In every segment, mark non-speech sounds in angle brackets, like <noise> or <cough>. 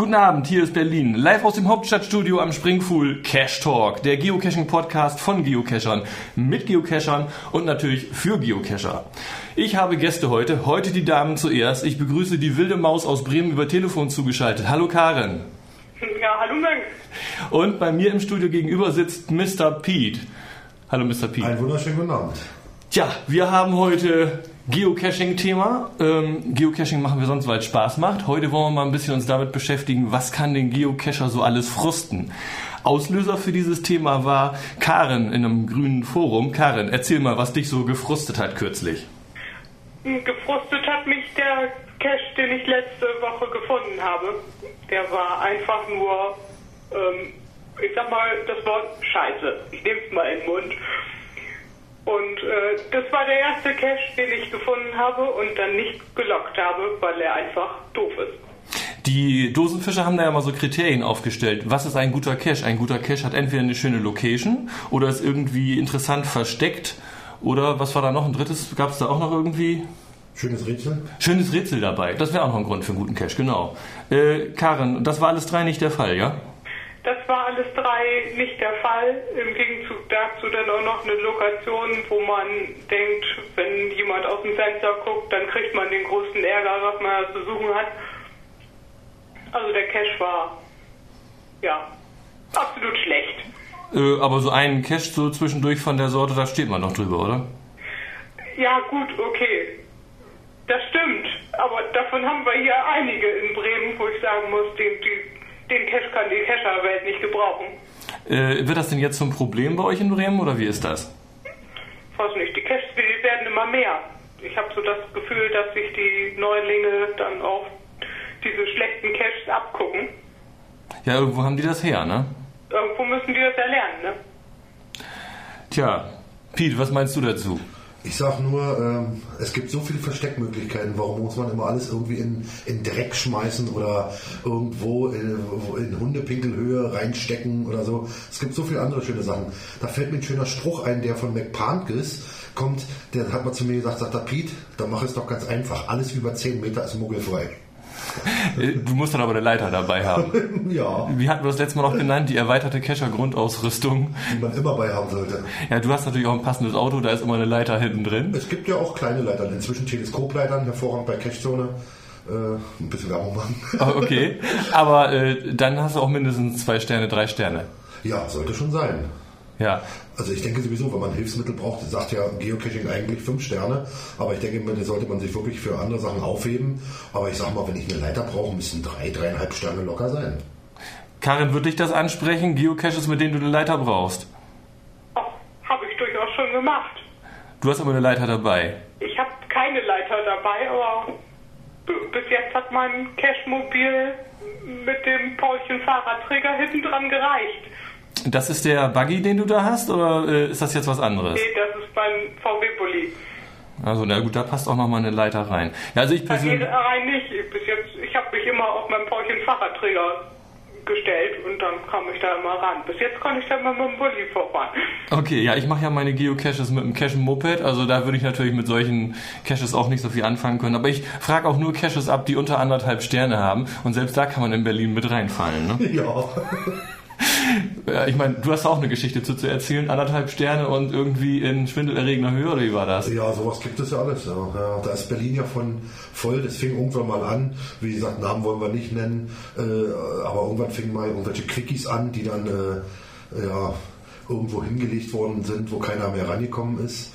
Guten Abend, hier ist Berlin. Live aus dem Hauptstadtstudio am Springfuhl Cash Talk, der Geocaching-Podcast von Geocachern, mit Geocachern und natürlich für Geocacher. Ich habe Gäste heute, heute die Damen zuerst. Ich begrüße die wilde Maus aus Bremen über Telefon zugeschaltet. Hallo Karen. Ja, hallo Mensch. Und bei mir im Studio gegenüber sitzt Mr. Pete. Hallo Mr. Pete. Einen wunderschönen guten Abend. Tja, wir haben heute Geocaching-Thema. Ähm, Geocaching machen wir sonst, weil es Spaß macht. Heute wollen wir mal ein bisschen uns damit beschäftigen, was kann den Geocacher so alles frusten. Auslöser für dieses Thema war Karen in einem grünen Forum. Karen, erzähl mal, was dich so gefrustet hat kürzlich. Gefrustet hat mich der Cache, den ich letzte Woche gefunden habe. Der war einfach nur, ähm, ich sag mal, das Wort Scheiße. Ich nehme es mal in den Mund. Und äh, das war der erste Cache, den ich gefunden habe und dann nicht gelockt habe, weil er einfach doof ist. Die Dosenfischer haben da ja mal so Kriterien aufgestellt. Was ist ein guter Cache? Ein guter Cache hat entweder eine schöne Location oder ist irgendwie interessant versteckt. Oder was war da noch? Ein drittes? Gab es da auch noch irgendwie? Schönes Rätsel. Schönes Rätsel dabei. Das wäre auch noch ein Grund für einen guten Cache, genau. Äh, Karen, das war alles drei nicht der Fall, ja? Das war alles drei nicht der Fall. Im Gegenzug dazu dann auch noch eine Lokation, wo man denkt, wenn jemand aus dem Fenster guckt, dann kriegt man den größten Ärger, was man zu suchen hat. Also der Cache war, ja, absolut schlecht. Äh, aber so einen Cache so zwischendurch von der Sorte, da steht man noch drüber, oder? Ja, gut, okay. Das stimmt. Aber davon haben wir hier einige in Bremen, wo ich sagen muss, den, die, den Cache kann die Cacher-Welt nicht gebrauchen. Äh, wird das denn jetzt zum Problem bei euch in Bremen oder wie ist das? Weiß nicht, die Caches, die werden immer mehr. Ich habe so das Gefühl, dass sich die Neulinge dann auch diese schlechten Caches abgucken. Ja, irgendwo haben die das her, ne? Irgendwo müssen die das erlernen, ne? Tja, Pete, was meinst du dazu? Ich sag nur, ähm, es gibt so viele Versteckmöglichkeiten. Warum muss man immer alles irgendwie in, in Dreck schmeißen oder irgendwo in, in Hundepinkelhöhe reinstecken oder so? Es gibt so viele andere schöne Sachen. Da fällt mir ein schöner Spruch ein, der von McParnkis kommt. Der hat mal zu mir gesagt, sagt er, Pete, dann mach es doch ganz einfach. Alles über 10 Meter ist muggelfrei. Du musst dann aber eine Leiter dabei haben. <laughs> ja, Wie hatten wir das letzte Mal noch genannt? Die erweiterte Cacher-Grundausrüstung. die man immer bei haben sollte. Ja, du hast natürlich auch ein passendes Auto, da ist immer eine Leiter hinten drin. Es gibt ja auch kleine Leitern, inzwischen Teleskopleitern, hervorragend bei Cachezone. Äh, ein bisschen Werbung machen. Ah, Okay, <laughs> aber äh, dann hast du auch mindestens zwei Sterne, drei Sterne. ja, sollte schon sein. Ja, Also ich denke sowieso, wenn man Hilfsmittel braucht, sagt ja Geocaching eigentlich fünf Sterne, aber ich denke, das sollte man sich wirklich für andere Sachen aufheben. Aber ich sag mal, wenn ich eine Leiter brauche, müssen drei, dreieinhalb Sterne locker sein. Karin, wird dich das ansprechen? Geocaches, mit denen du eine Leiter brauchst. Oh, habe ich durchaus schon gemacht. Du hast aber eine Leiter dabei. Ich habe keine Leiter dabei, aber bis jetzt hat mein Cache-Mobil mit dem Paulchen Fahrradträger hinten dran gereicht. Das ist der Buggy, den du da hast, oder äh, ist das jetzt was anderes? Nee, das ist mein VW-Bulli. Also, na gut, da passt auch nochmal eine Leiter rein. Ja, also ich persönlich. rein nicht. Bis jetzt, ich habe mich immer auf meinen Paulchen Fahrradträger gestellt und dann kam ich da immer ran. Bis jetzt konnte ich da mal mit dem Bulli vorfahren. Okay, ja, ich mache ja meine Geocaches mit einem Cache-Moped, also da würde ich natürlich mit solchen Caches auch nicht so viel anfangen können. Aber ich frage auch nur Caches ab, die unter anderthalb Sterne haben und selbst da kann man in Berlin mit reinfallen. Ne? <laughs> Ja, Ja, ich meine, du hast auch eine Geschichte zu, zu erzählen, anderthalb Sterne und irgendwie in schwindelerregender Höhe, oder wie war das? ja, sowas gibt es ja alles. Ja. Ja, da ist Berlin ja von voll, das fing irgendwann mal an. Wie gesagt, Namen wollen wir nicht nennen, äh, aber irgendwann fingen mal irgendwelche Quickies an, die dann äh, ja, irgendwo hingelegt worden sind, wo keiner mehr rangekommen ist.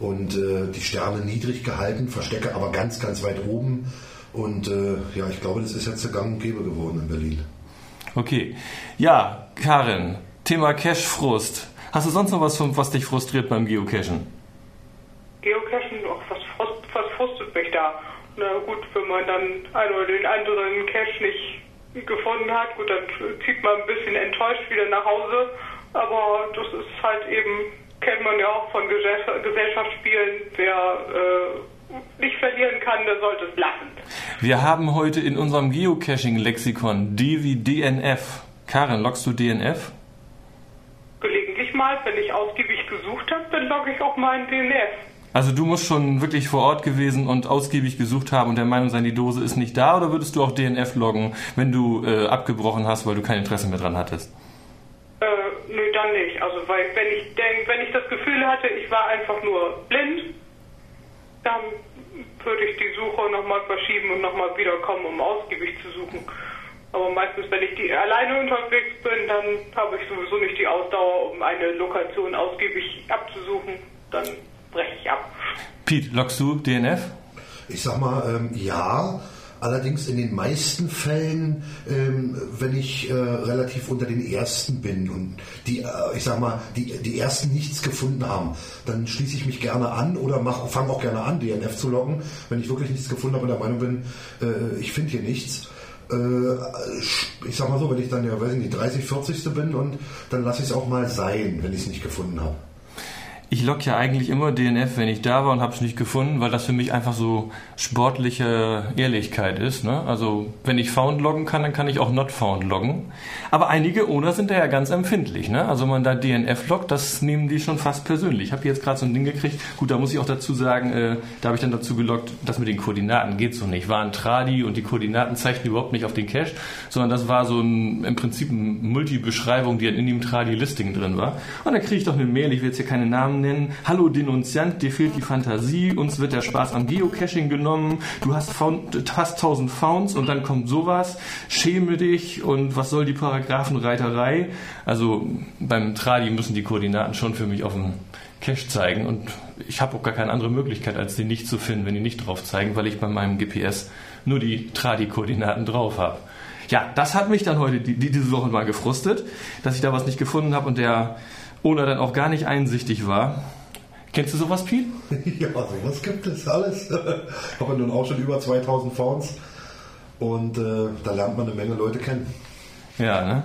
Und äh, die Sterne niedrig gehalten, Verstecke aber ganz, ganz weit oben. Und äh, ja, ich glaube, das ist jetzt gang und gäbe geworden in Berlin. Okay. Ja, Karin, Thema Cache-Frust. Hast du sonst noch was, was dich frustriert beim Geocachen? Geocachen, ach, was, frust, was frustet mich da? Na gut, wenn man dann einen oder den anderen Cache nicht gefunden hat, gut, dann zieht man ein bisschen enttäuscht wieder nach Hause. Aber das ist halt eben, kennt man ja auch von Gesell- Gesellschaftsspielen, wer äh, nicht verlieren kann, der sollte es lassen. Wir haben heute in unserem Geocaching-Lexikon D wie DNF. Karin, loggst du DNF? Gelegentlich mal, wenn ich ausgiebig gesucht habe, dann logge ich auch mal ein DNF. Also du musst schon wirklich vor Ort gewesen und ausgiebig gesucht haben und der Meinung sein, die Dose ist nicht da oder würdest du auch DNF loggen, wenn du äh, abgebrochen hast, weil du kein Interesse mehr dran hattest? Äh, nö, dann nicht. Also weil wenn ich denk, wenn ich das Gefühl hatte, ich war einfach nur blind, dann würde ich die Suche nochmal verschieben und nochmal wiederkommen, um ausgiebig zu suchen. Aber meistens, wenn ich die alleine unterwegs bin, dann habe ich sowieso nicht die Ausdauer, um eine Lokation ausgiebig abzusuchen. Dann breche ich ab. Pete, loggst du DNF? Ich sag mal, ähm, ja. Allerdings in den meisten Fällen, ähm, wenn ich äh, relativ unter den Ersten bin und die, äh, ich sag mal, die, die Ersten nichts gefunden haben, dann schließe ich mich gerne an oder fange auch gerne an, DNF zu loggen, wenn ich wirklich nichts gefunden habe und der Meinung bin, äh, ich finde hier nichts. Äh, ich sag mal so, wenn ich dann ja, weiß ich nicht, 30, 40. bin und dann lasse ich es auch mal sein, wenn ich es nicht gefunden habe. Ich log ja eigentlich immer DNF, wenn ich da war und habe es nicht gefunden, weil das für mich einfach so sportliche Ehrlichkeit ist. Ne? Also wenn ich Found loggen kann, dann kann ich auch Not Found loggen. Aber einige Owner sind da ja ganz empfindlich. Ne? Also wenn man da DNF loggt, das nehmen die schon fast persönlich. Ich habe jetzt gerade so ein Ding gekriegt. Gut, da muss ich auch dazu sagen, äh, da habe ich dann dazu geloggt, das mit den Koordinaten geht so nicht. War ein Tradi und die Koordinaten zeigten überhaupt nicht auf den Cache, sondern das war so ein, im Prinzip eine Multi-Beschreibung, die in dem Tradi-Listing drin war. Und dann kriege ich doch eine Mail, ich will jetzt hier keine Namen nennen. Hallo Denunziant, dir fehlt die Fantasie, uns wird der Spaß am Geocaching genommen, du hast found, fast 1000 Founds und dann kommt sowas, schäme dich und was soll die Paragraphenreiterei? Also beim Tradi müssen die Koordinaten schon für mich auf dem Cache zeigen und ich habe auch gar keine andere Möglichkeit, als die nicht zu finden, wenn die nicht drauf zeigen, weil ich bei meinem GPS nur die Tradi-Koordinaten drauf habe. Ja, das hat mich dann heute die, diese Woche mal gefrustet, dass ich da was nicht gefunden habe und der oder dann auch gar nicht einsichtig war. Kennst du sowas, Piet? <laughs> ja, sowas gibt es alles. Ich habe nun auch schon über 2000 Founds und äh, da lernt man eine Menge Leute kennen. Ja, ne?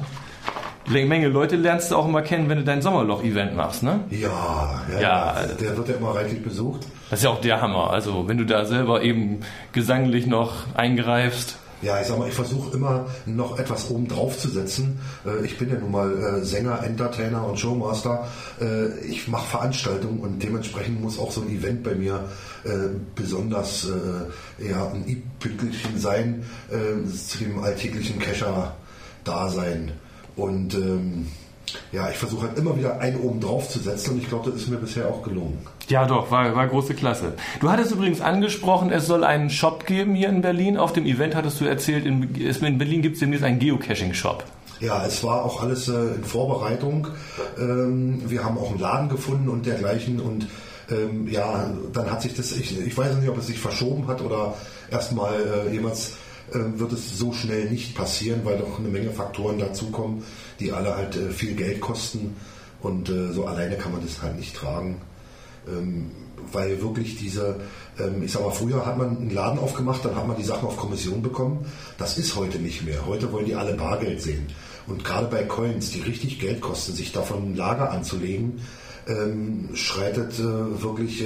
Eine Menge Leute lernst du auch immer kennen, wenn du dein Sommerloch-Event machst, ne? Ja, ja, ja. Der wird ja immer reichlich besucht. Das ist ja auch der Hammer. Also, wenn du da selber eben gesanglich noch eingreifst. Ja, ich sag mal, ich versuche immer noch etwas oben drauf zu setzen. Äh, ich bin ja nun mal äh, Sänger, Entertainer und Showmaster. Äh, ich mache Veranstaltungen und dementsprechend muss auch so ein Event bei mir besonders ja, ein i-Pünktchen sein zu dem alltäglichen Kescher-Dasein. Und ähm, ja, ich versuche halt immer wieder einen oben drauf zu setzen und ich glaube, das ist mir bisher auch gelungen. Ja, doch, war, war große Klasse. Du hattest übrigens angesprochen, es soll einen Shop geben hier in Berlin. Auf dem Event hattest du erzählt, in, in Berlin gibt es demnächst einen Geocaching-Shop. Ja, es war auch alles äh, in Vorbereitung. Ähm, wir haben auch einen Laden gefunden und dergleichen und ähm, ja, dann hat sich das, ich, ich weiß nicht, ob es sich verschoben hat oder erstmal äh, jemals äh, wird es so schnell nicht passieren, weil doch eine Menge Faktoren dazukommen, die alle halt äh, viel Geld kosten und äh, so alleine kann man das halt nicht tragen. Ähm, weil wirklich diese, ähm, ich sag mal, früher hat man einen Laden aufgemacht, dann hat man die Sachen auf Kommission bekommen. Das ist heute nicht mehr. Heute wollen die alle Bargeld sehen. Und gerade bei Coins, die richtig Geld kosten, sich davon ein Lager anzulegen, ähm, schreitet wirklich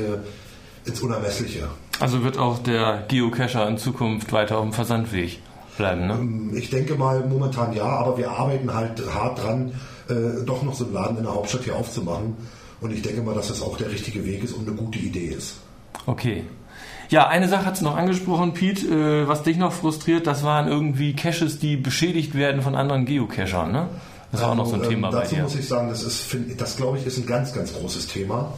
ins Unermessliche. Also wird auch der Geocacher in Zukunft weiter auf dem Versandweg bleiben, ne? Ich denke mal momentan ja, aber wir arbeiten halt hart dran, äh, doch noch so einen Laden in der Hauptstadt hier aufzumachen. Und ich denke mal, dass das auch der richtige Weg ist und eine gute Idee ist. Okay. Ja, eine Sache hat es noch angesprochen, Pete, äh, was dich noch frustriert, das waren irgendwie Caches, die beschädigt werden von anderen Geocachern, ne? Das ist also, auch noch so ein also, Thema ähm, dazu bei dir. muss ich sagen, das ist, das glaube ich, ist ein ganz, ganz großes Thema.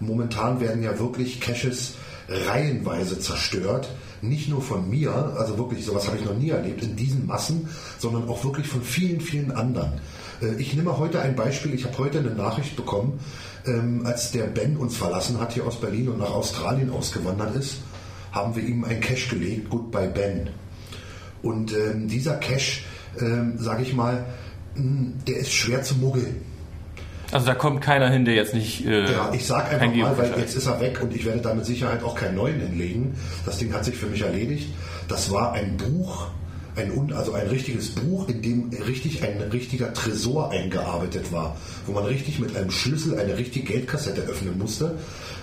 Momentan werden ja wirklich Caches reihenweise zerstört. Nicht nur von mir, also wirklich, sowas habe ich noch nie erlebt, in diesen Massen, sondern auch wirklich von vielen, vielen anderen. Äh, ich nehme heute ein Beispiel. Ich habe heute eine Nachricht bekommen, ähm, als der Ben uns verlassen hat hier aus Berlin und nach Australien ausgewandert ist, haben wir ihm ein Cache gelegt, Goodbye Ben. Und ähm, dieser Cache, ähm, sage ich mal, der ist schwer zu muggeln. Also da kommt keiner hin, der jetzt nicht. Äh, ja, ich sag einfach mal, weil jetzt ist er weg und ich werde da mit Sicherheit auch keinen neuen hinlegen. Das Ding hat sich für mich erledigt. Das war ein Buch, ein, also ein richtiges Buch, in dem richtig ein richtiger Tresor eingearbeitet war, wo man richtig mit einem Schlüssel eine richtige Geldkassette öffnen musste.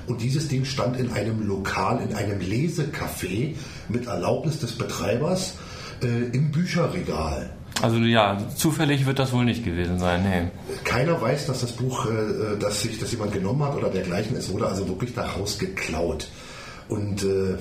Und dieses Ding stand in einem Lokal, in einem Lesecafé mit Erlaubnis des Betreibers äh, im Bücherregal. Also ja, zufällig wird das wohl nicht gewesen sein. Nee. Keiner weiß, dass das Buch, äh, dass sich das jemand genommen hat oder dergleichen. Es wurde also wirklich daraus geklaut. Und äh,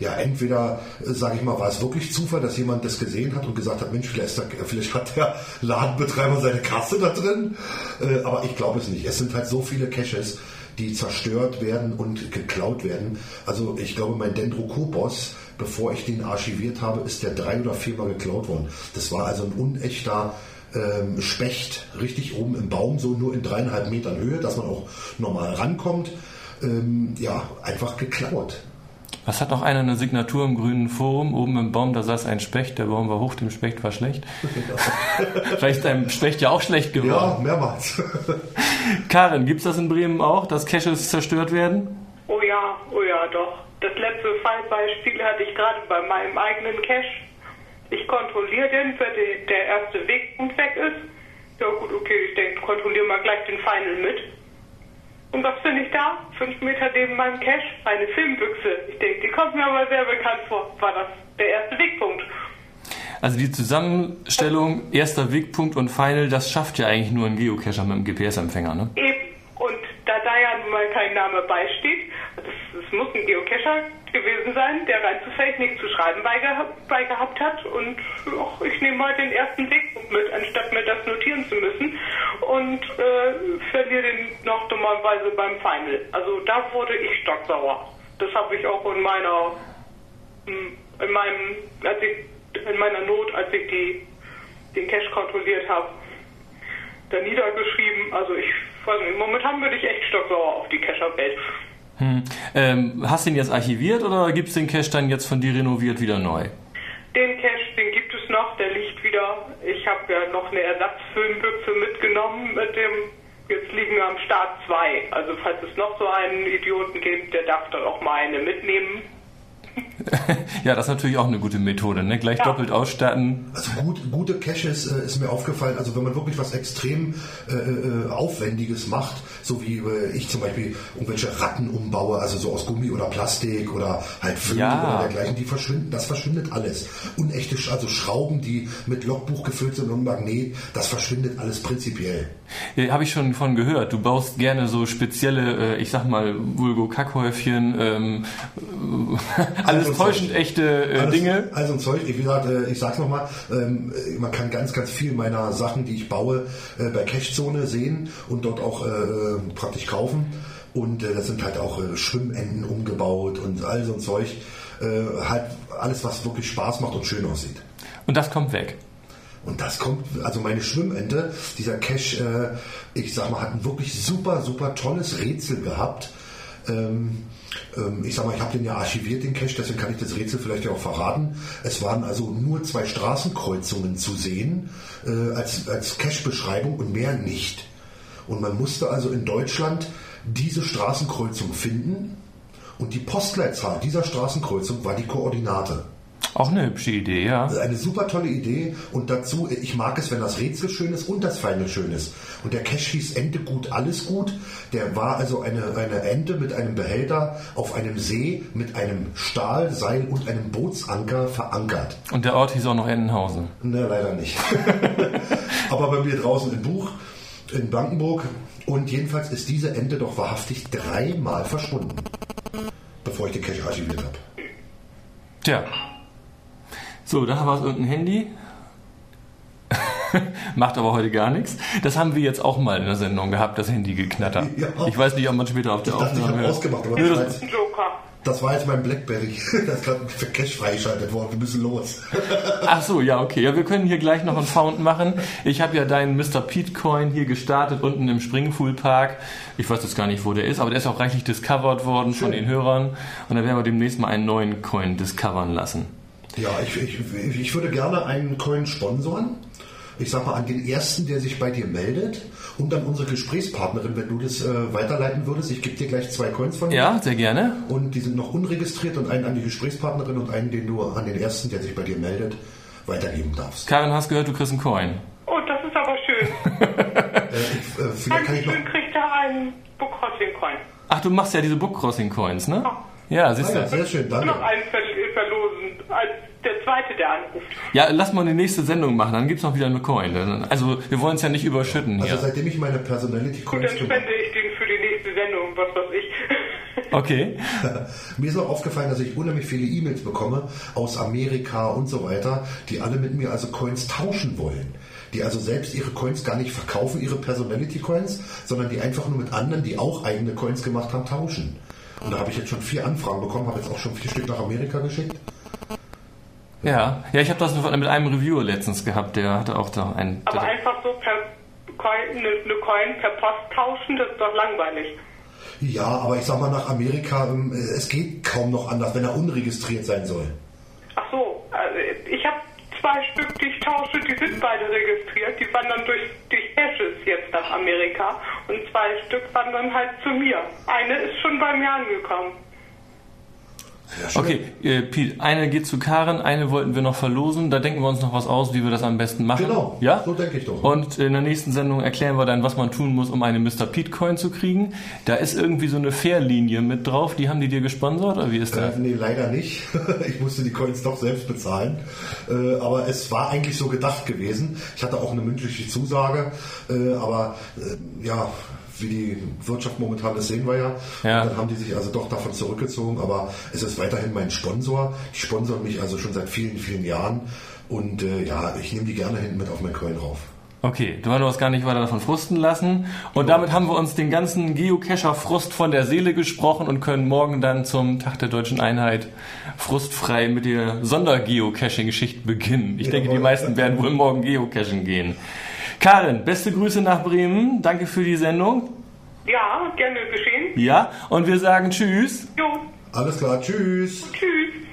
ja, entweder, äh, sage ich mal, war es wirklich Zufall, dass jemand das gesehen hat und gesagt hat, Mensch, vielleicht, vielleicht hat der Ladenbetreiber seine Kasse da drin. Äh, aber ich glaube es nicht. Es sind halt so viele Caches, die zerstört werden und geklaut werden. Also ich glaube, mein Dendrocopos, bevor ich den archiviert habe, ist der drei oder viermal geklaut worden. Das war also ein unechter ähm, Specht, richtig oben im Baum, so nur in dreieinhalb Metern Höhe, dass man auch normal rankommt. Ähm, ja, einfach geklaut. Was hat noch einer eine Signatur im grünen Forum? Oben im Baum, da saß ein Specht, der Baum war hoch, dem Specht war schlecht. <laughs> Vielleicht ist einem Specht ja auch schlecht geworden. Ja, mehrmals. <laughs> Karin, gibt es das in Bremen auch, dass Caches zerstört werden? Oh ja, oh ja, doch. Das letzte Fallbeispiel hatte ich gerade bei meinem eigenen Cache. Ich kontrolliere den, wenn der erste Wegpunkt weg ist. Ja gut, okay, ich denke, kontrolliere mal gleich den Final mit. Und was finde ich da? Fünf Meter neben meinem Cache? Eine Filmbüchse. Ich denke, die kommt mir aber sehr bekannt vor. War das der erste Wegpunkt? Also die Zusammenstellung erster Wegpunkt und Final, das schafft ja eigentlich nur ein Geocacher mit einem GPS-Empfänger, ne? Eben. Und da da ja nun mal kein Name beisteht, es muss ein Geocacher gewesen sein, der rein zufällig nichts zu schreiben beigehabt hat. Und ach, ich nehme mal den ersten Wegpunkt mit, anstatt mir das notieren zu müssen. Und äh, verliere den noch dummerweise beim Final. Also da wurde ich stocksauer. Das habe ich auch in meiner, hm, in meinem, als ich, in meiner Not, als ich die, den Cache kontrolliert habe, da niedergeschrieben. Also ich weiß nicht, momentan würde ich echt stocksauer auf die Cacher-Welt. Hm. Ähm, hast du ihn jetzt archiviert oder gibt es den Cache dann jetzt von dir renoviert wieder neu? Den Cache, den gibt es noch, der liegt wieder. Ich habe ja noch eine Ersatzfilmbüchse mitgenommen mit dem, jetzt liegen wir am Start zwei. Also falls es noch so einen Idioten gibt, der darf dann auch mal eine mitnehmen. <laughs> ja, das ist natürlich auch eine gute Methode, ne? Gleich ja. doppelt ausstatten. Also gut, gute Caches äh, ist mir aufgefallen, also wenn man wirklich was extrem äh, äh, Aufwendiges macht, so wie äh, ich zum Beispiel irgendwelche Ratten umbaue, also so aus Gummi oder Plastik oder halt Föhn ja. oder dergleichen, die verschwinden, das verschwindet alles. Unechte, also Schrauben, die mit Logbuch gefüllt sind und Magnet, das verschwindet alles prinzipiell. Ja, Habe ich schon von gehört. Du baust gerne so spezielle, äh, ich sag mal, Vulgo-Kackhäufchen, ähm, alles täuschend echte äh, alles, Dinge. Also ein Zeug, wie gesagt, äh, ich sag's nochmal, ähm, man kann ganz, ganz viel meiner Sachen, die ich baue, äh, bei Cachezone sehen und dort auch äh, praktisch kaufen. Und äh, das sind halt auch äh, Schwimmenden umgebaut und all so ein Zeug. Äh, halt alles, was wirklich Spaß macht und schön aussieht. Und das kommt weg. Und das kommt, also meine Schwimmende, dieser Cache, äh, ich sag mal, hat ein wirklich super, super tolles Rätsel gehabt. Ähm, ähm, ich sag mal, ich habe den ja archiviert, den Cache, deswegen kann ich das Rätsel vielleicht ja auch verraten. Es waren also nur zwei Straßenkreuzungen zu sehen äh, als, als Cache-Beschreibung und mehr nicht. Und man musste also in Deutschland diese Straßenkreuzung finden und die Postleitzahl dieser Straßenkreuzung war die Koordinate. Auch eine hübsche Idee, ja. Also eine super tolle Idee und dazu, ich mag es, wenn das Rätsel schön ist und das Final schön ist. Und der Cache hieß Ente gut, alles gut. Der war also eine, eine Ente mit einem Behälter auf einem See mit einem Stahlseil und einem Bootsanker verankert. Und der Ort hieß auch noch Entenhausen. Ne, leider nicht. <laughs> Aber bei mir draußen im Buch in Blankenburg und jedenfalls ist diese Ente doch wahrhaftig dreimal verschwunden, bevor ich den Cache archiviert habe. Tja. So, da war es irgendein Handy. <laughs> Macht aber heute gar nichts. Das haben wir jetzt auch mal in der Sendung gehabt, das Handy geknattert. Ja. Ich weiß nicht, ob man später auf der ich Aufnahme... Ich habe ausgemacht, aber das, war jetzt, das war jetzt mein Blackberry. <laughs> Das ist gerade für Cash freigeschaltet worden. Wir müssen los. <laughs> Ach so, ja, okay. Ja, wir können hier gleich noch einen Found machen. Ich habe ja deinen Mr. Pete Coin hier gestartet, unten im Springpool Park. Ich weiß jetzt gar nicht, wo der ist, aber der ist auch reichlich discovered worden Schön. von den Hörern. Und da werden wir demnächst mal einen neuen Coin discovern lassen. Ja, ich, ich, ich würde gerne einen Coin sponsoren. Ich sag mal an den ersten, der sich bei dir meldet und dann unsere Gesprächspartnerin, wenn du das äh, weiterleiten würdest. Ich gebe dir gleich zwei Coins von mir. Ja, sehr gerne. Und die sind noch unregistriert und einen an die Gesprächspartnerin und einen, den du an den ersten, der sich bei dir meldet, weitergeben darfst. Karin, hast gehört, du kriegst einen Coin. Oh, das ist aber schön. <laughs> äh, ich, äh, vielleicht kann ich noch... kriegt er einen Book Crossing Coin. Ach, du machst ja diese Book Crossing Coins, ne? Ja, ja siehst ah, du. Ja, sehr schön, danke. Noch einen der zweite, der anruft. Ja, lass mal die nächste Sendung machen, dann gibt's noch wieder eine Coin. Also wir wollen es ja nicht überschütten hier. Also seitdem ich meine Personality Gut, Coins dann spende ich den für die nächste Sendung, was weiß ich. <laughs> Okay. <laughs> Mir ist auch aufgefallen, dass ich unheimlich viele E-Mails bekomme aus Amerika und so weiter, die alle mit mir also Coins tauschen wollen. Die also selbst ihre Coins gar nicht verkaufen, ihre Personality Coins, sondern die einfach nur mit anderen, die auch eigene Coins gemacht haben, tauschen. Und da habe ich jetzt schon vier Anfragen bekommen, habe jetzt auch schon vier Stück nach Amerika geschickt. Ja, ja, ich habe das mit einem Reviewer letztens gehabt, der hatte auch da einen. Aber einfach so per Coin, eine, eine Coin per Post tauschen, das ist doch langweilig. Ja, aber ich sag mal nach Amerika, ähm, es geht kaum noch anders, wenn er unregistriert sein soll. Ach so, also ich habe zwei Stück, die ich tausche, die sind beide registriert. Die wandern durch, durch Caches jetzt nach Amerika und zwei Stück wandern halt zu mir. Eine ist schon bei mir angekommen. Okay, äh, Piet, eine geht zu Karen, eine wollten wir noch verlosen. Da denken wir uns noch was aus, wie wir das am besten machen. Genau, Ja? so denke ich doch. Und in der nächsten Sendung erklären wir dann, was man tun muss, um eine Mr. Pete Coin zu kriegen. Da ist irgendwie so eine Fair-Linie mit drauf. Die haben die dir gesponsert oder wie ist Äh, das? nee, leider nicht. <laughs> Ich musste die Coins doch selbst bezahlen. Äh, aber es war eigentlich so gedacht gewesen. Ich hatte auch eine mündliche Zusage. Äh, aber äh, ja, wie die Wirtschaft momentan ist, sehen wir ja. Ja. Dann haben die sich also doch davon zurückgezogen. Aber es ist weiterhin mein Sponsor. Die sponsern mich also schon seit vielen, vielen Jahren. Und äh, ja, ich nehme die gerne hinten mit auf mein Coin rauf. Okay, du hast uns gar nicht weiter davon frusten lassen. Und damit haben wir uns den ganzen Geocacher-Frust von der Seele gesprochen und können morgen dann zum Tag der deutschen Einheit frustfrei mit der Sonder-Geocaching-Geschichte beginnen. Ich denke, die meisten werden wohl morgen Geocachen gehen. Karin, beste Grüße nach Bremen. Danke für die Sendung. Ja, gerne geschehen. Ja, und wir sagen Tschüss. Jo, Alles klar, tschüss. tschüss.